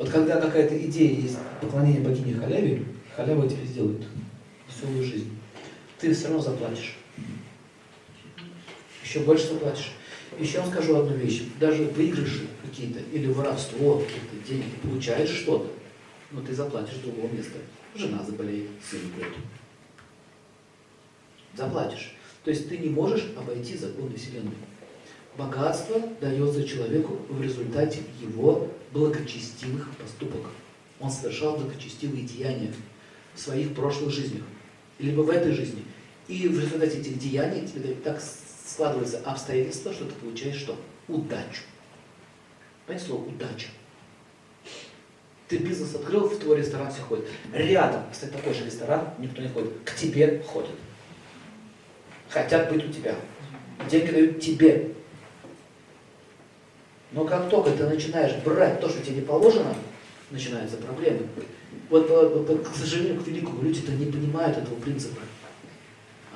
Вот когда какая-то идея есть поклонение богине халяве, халява тебе сделает веселую жизнь. Ты все равно заплатишь. Еще больше заплатишь. Еще вам скажу одну вещь. Даже выигрыши какие-то или воровство, какие-то деньги, получаешь что-то, но ты заплатишь другого места. Жена заболеет, сын умрет. Заплатишь. То есть ты не можешь обойти законы Вселенной. Богатство дается человеку в результате его благочестивых поступок. Он совершал благочестивые деяния в своих прошлых жизнях, либо в этой жизни. И в результате этих деяний тебе так складываются обстоятельства, что ты получаешь что? Удачу. Понимаете слово удача? Ты бизнес открыл, в твой ресторан все ходят. Рядом, кстати, такой же ресторан, никто не ходит. К тебе ходят. Хотят быть у тебя. Деньги дают тебе. Но как только ты начинаешь брать то, что тебе не положено, начинаются проблемы. Вот, вот, к сожалению, к великому люди-то не понимают этого принципа.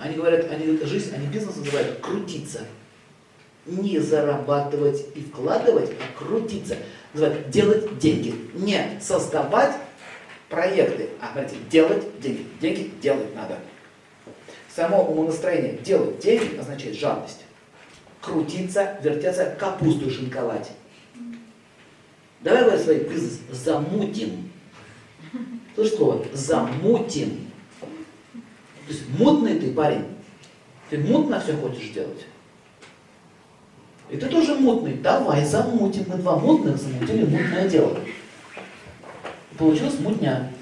Они говорят, они жизнь, они бизнес называют крутиться. Не зарабатывать и вкладывать, а крутиться. Называют делать деньги. Не создавать проекты, а говорите, делать деньги. Деньги делать надо. Само умонастроение делать деньги означает жадность крутиться, вертеться, капусту шинковать. Давай говори свой бизнес замутим. Слышишь слово? Замутим. То есть мутный ты парень. Ты мутно все хочешь делать. И ты тоже мутный. Давай замутим. Мы два мутных замутили мутное дело. Получилась мутня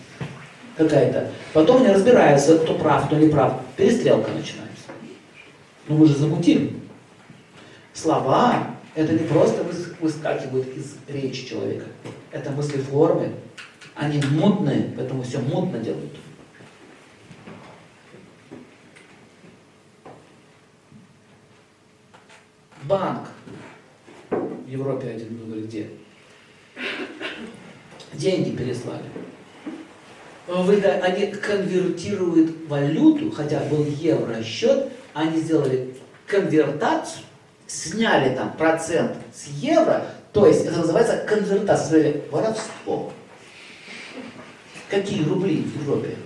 какая-то. Потом не разбираются, кто прав, кто не прав. Перестрелка начинается. Ну мы же замутим. Слова – это не просто выскакивают из речи человека. Это мысли формы. Они мутные, поэтому все мутно делают. Банк в Европе один был где? Деньги переслали. Они конвертируют валюту, хотя был евро счет, они сделали конвертацию, сняли там процент с евро, то есть это называется конвертация, воровство. Какие рубли в Европе?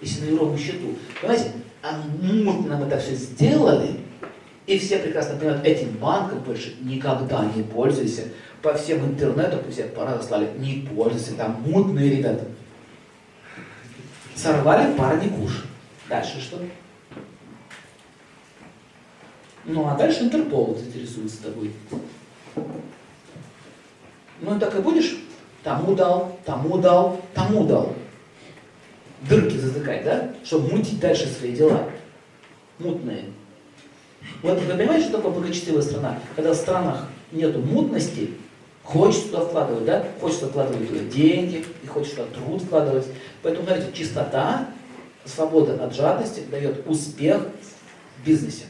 Если на юровом счету. Понимаете, а мутно мы это все сделали, и все прекрасно понимают, этим банком больше никогда не пользуйся. По всем интернету, все пора разослали, не пользуйся, там мутные ребята. Сорвали парни куш. Дальше что? Ну, а дальше Интерпол заинтересуется тобой. Ну, так и будешь тому дал, тому дал, тому дал. Дырки затыкать, да? Чтобы мутить дальше свои дела. Мутные. Вот вы понимаете, что такое благочестивая страна? Когда в странах нету мутности, хочется туда вкладывать, да? Хочется вкладывать туда деньги, и хочется туда труд вкладывать. Поэтому, смотрите, чистота, свобода от жадности дает успех в бизнесе.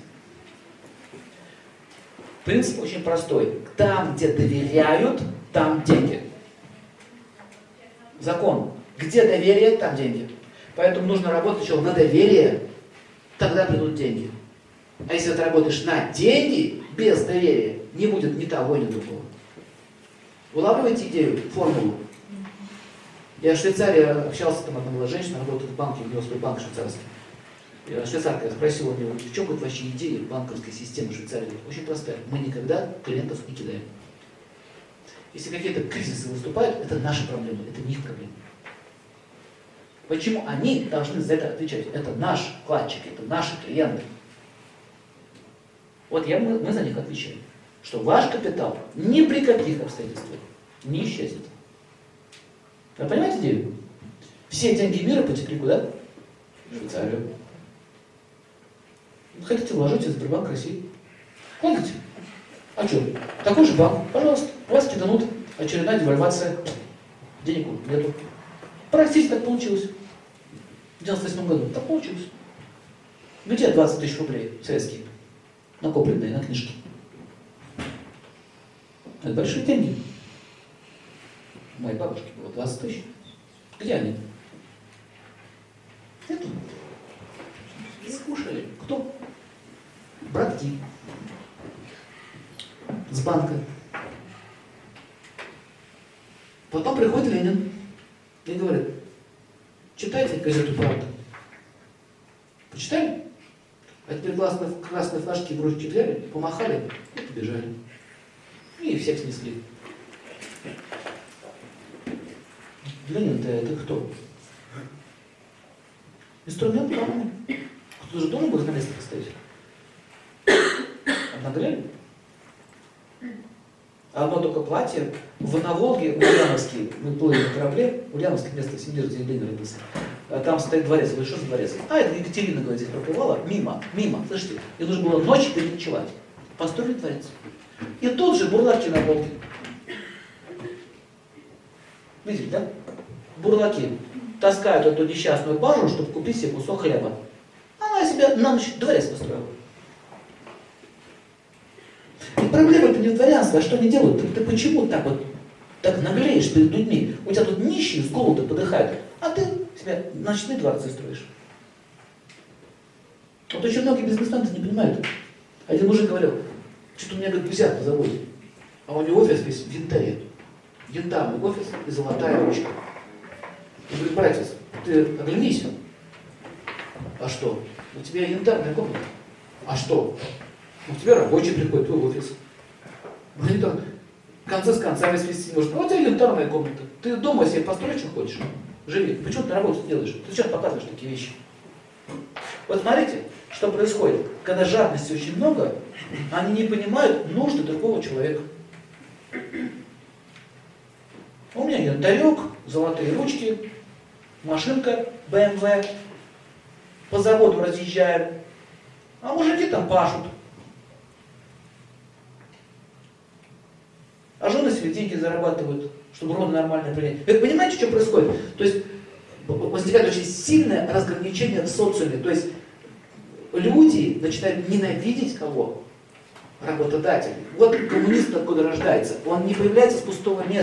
Принцип очень простой. Там, где доверяют, там деньги. Закон. Где доверие, там деньги. Поэтому нужно работать еще на доверие, тогда придут деньги. А если ты работаешь на деньги, без доверия, не будет ни того, ни другого. Улавливаете идею, формулу? Я в Швейцарии общался, там одна была женщина, работает в банке, у нее свой банк швейцарский. Швейцарка спросила у него, в чем будет вообще идея банковской системы Швейцарии? Очень простая. Мы никогда клиентов не кидаем. Если какие-то кризисы выступают, это наши проблемы, это не их проблемы. Почему они должны за это отвечать? Это наш вкладчик, это наши клиенты. Вот я, мы, мы за них отвечаем. Что ваш капитал ни при каких обстоятельствах не исчезнет. Вы понимаете идею? Все деньги мира потекли куда? В Швейцарию. Хотите, вложите в Сбербанк России. Хотите? А что? Такой же банк, пожалуйста, вас киданут, очередная девальвация, денег нету. Простите, так получилось. В 98 году так получилось. Где 20 тысяч рублей советские, накопленные на книжки? Это большие деньги. У моей бабушки было 20 тысяч. Где они? Нету. Банка. Потом приходит Ленин и говорит, читайте газету «Правда». Почитали? А теперь красные, красные флажки в ручки взяли, помахали и побежали. И всех снесли. Ленин-то это кто? Инструмент главный. Кто же должен был на Одно только платье. В, на Волге, Ульяновске, мы плыли на корабле, Ульяновское место Всемир, где Ленин родился. А Там стоит дворец. Я говорю, что за дворец? А, это Екатерина, говорит, здесь проплывала. Мимо, мимо. Слышите? И нужно было ночь переночевать. Построили дворец. И тут же бурлаки на Волге. Видите, да? Бурлаки таскают эту несчастную баржу, чтобы купить себе кусок хлеба. Она себе на ночь дворец построила. И проблема-то не в дворянстве, а что они делают? Ты, ты почему так вот так наглеешь перед людьми? У тебя тут нищие с голода подыхают, а ты себе ночные дворцы строишь. Вот очень многие бизнесмены не понимают. Один мужик говорил, что-то у меня, говорит, взят на заводе, а у него офис весь в янтаре. Янтарный офис и золотая ручка. И говорит, братец, ты оглянись. А что? У тебя янтарная комната. А что? У тебя рабочий приходит в офис. Они там концы с концами свести не может. А у тебя янтарная комната. Ты дома себе построить что хочешь. Живи. Почему ты на работу делаешь? Ты сейчас показываешь такие вещи. Вот смотрите, что происходит. Когда жадности очень много, они не понимают нужды другого человека. У меня янтарек, золотые ручки, машинка BMW, по заводу разъезжаем, а мужики там пашут. А жены себе деньги зарабатывают, чтобы роды нормально принять. Вы понимаете, что происходит? То есть возникает очень сильное разграничение в социуме. То есть люди начинают ненавидеть кого? Работодатель. Вот коммунист откуда рождается. Он не появляется с пустого места.